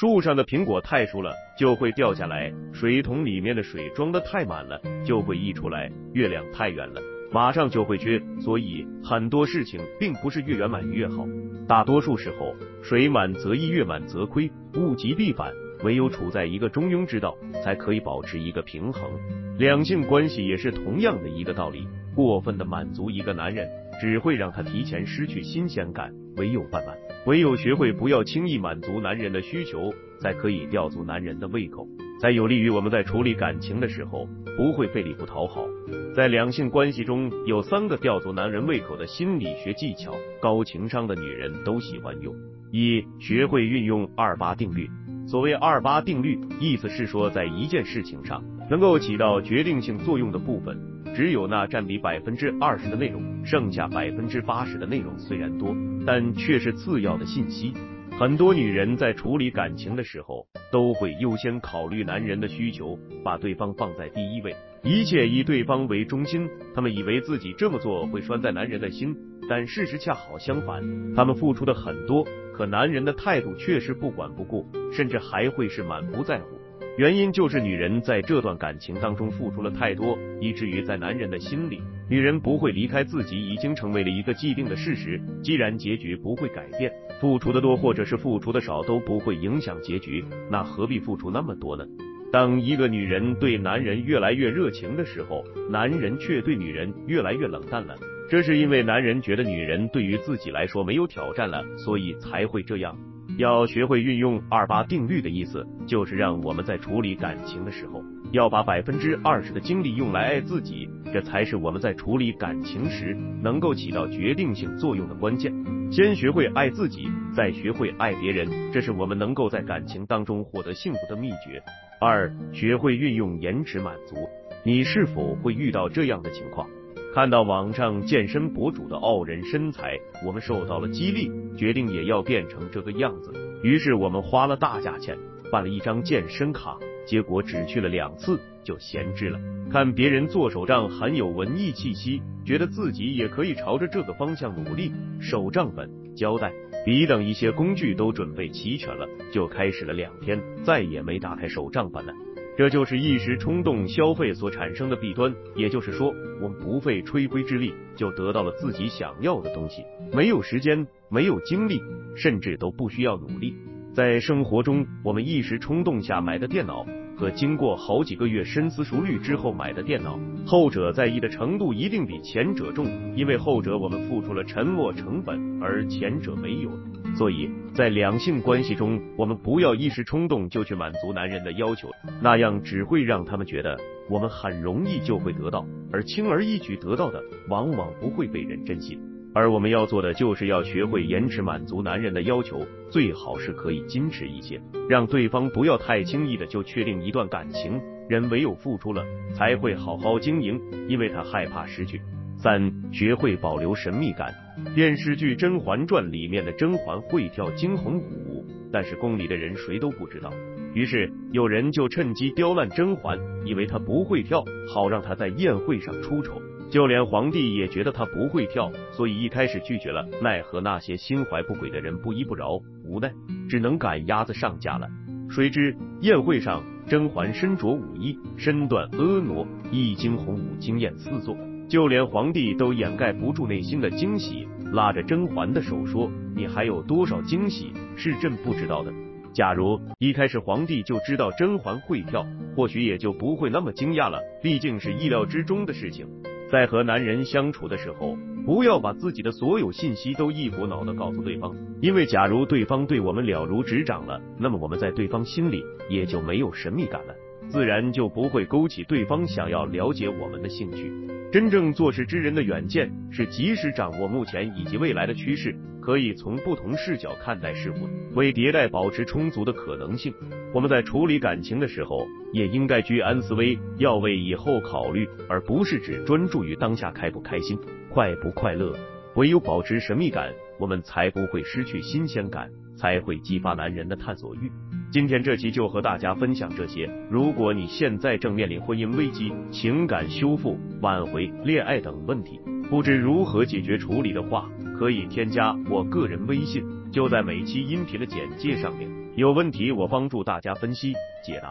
树上的苹果太熟了就会掉下来，水桶里面的水装的太满了就会溢出来，月亮太圆了马上就会缺。所以很多事情并不是越圆满越好，大多数时候水满则溢，月满则亏，物极必反。唯有处在一个中庸之道，才可以保持一个平衡。两性关系也是同样的一个道理，过分的满足一个男人，只会让他提前失去新鲜感。唯有慢慢，唯有学会不要轻易满足男人的需求，才可以吊足男人的胃口，才有利于我们在处理感情的时候不会费力不讨好。在两性关系中有三个吊足男人胃口的心理学技巧，高情商的女人都喜欢用。一、学会运用二八定律。所谓二八定律，意思是说，在一件事情上能够起到决定性作用的部分，只有那占比百分之二十的内容，剩下百分之八十的内容虽然多，但却是次要的信息。很多女人在处理感情的时候，都会优先考虑男人的需求，把对方放在第一位，一切以对方为中心。她们以为自己这么做会拴在男人的心，但事实恰好相反，她们付出的很多。可男人的态度却是不管不顾，甚至还会是满不在乎。原因就是女人在这段感情当中付出了太多，以至于在男人的心里，女人不会离开自己已经成为了一个既定的事实。既然结局不会改变，付出的多或者是付出的少都不会影响结局，那何必付出那么多呢？当一个女人对男人越来越热情的时候，男人却对女人越来越冷淡了。这是因为男人觉得女人对于自己来说没有挑战了，所以才会这样。要学会运用二八定律的意思，就是让我们在处理感情的时候，要把百分之二十的精力用来爱自己，这才是我们在处理感情时能够起到决定性作用的关键。先学会爱自己，再学会爱别人，这是我们能够在感情当中获得幸福的秘诀。二，学会运用延迟满足。你是否会遇到这样的情况？看到网上健身博主的傲人身材，我们受到了激励，决定也要变成这个样子。于是我们花了大价钱办了一张健身卡，结果只去了两次就闲置了。看别人做手账很有文艺气息，觉得自己也可以朝着这个方向努力。手账本、胶带、笔等一些工具都准备齐全了，就开始了两天，再也没打开手账本了。这就是一时冲动消费所产生的弊端，也就是说，我们不费吹灰之力就得到了自己想要的东西，没有时间，没有精力，甚至都不需要努力。在生活中，我们一时冲动下买的电脑。和经过好几个月深思熟虑之后买的电脑，后者在意的程度一定比前者重，因为后者我们付出了沉没成本，而前者没有。所以在两性关系中，我们不要一时冲动就去满足男人的要求，那样只会让他们觉得我们很容易就会得到，而轻而易举得到的，往往不会被人珍惜。而我们要做的，就是要学会延迟满足男人的要求，最好是可以矜持一些，让对方不要太轻易的就确定一段感情。人唯有付出了，才会好好经营，因为他害怕失去。三，学会保留神秘感。电视剧《甄嬛传》里面的甄嬛会跳惊鸿舞，但是宫里的人谁都不知道。于是有人就趁机刁难甄嬛，以为她不会跳，好让她在宴会上出丑。就连皇帝也觉得她不会跳，所以一开始拒绝了。奈何那些心怀不轨的人不依不饶，无奈只能赶鸭子上架了。谁知宴会上，甄嬛身着舞衣，身段婀娜，一惊鸿舞惊艳四座，就连皇帝都掩盖不住内心的惊喜，拉着甄嬛的手说：“你还有多少惊喜是朕不知道的？”假如一开始皇帝就知道甄嬛会跳，或许也就不会那么惊讶了，毕竟是意料之中的事情。在和男人相处的时候，不要把自己的所有信息都一股脑的告诉对方，因为假如对方对我们了如指掌了，那么我们在对方心里也就没有神秘感了，自然就不会勾起对方想要了解我们的兴趣。真正做事之人的远见是及时掌握目前以及未来的趋势，可以从不同视角看待事物，为迭代保持充足的可能性。我们在处理感情的时候，也应该居安思危，要为以后考虑，而不是只专注于当下开不开心、快不快乐。唯有保持神秘感，我们才不会失去新鲜感，才会激发男人的探索欲。今天这期就和大家分享这些。如果你现在正面临婚姻危机、情感修复、挽回、恋爱等问题，不知如何解决处理的话，可以添加我个人微信，就在每期音频的简介上面。有问题我帮助大家分析解答。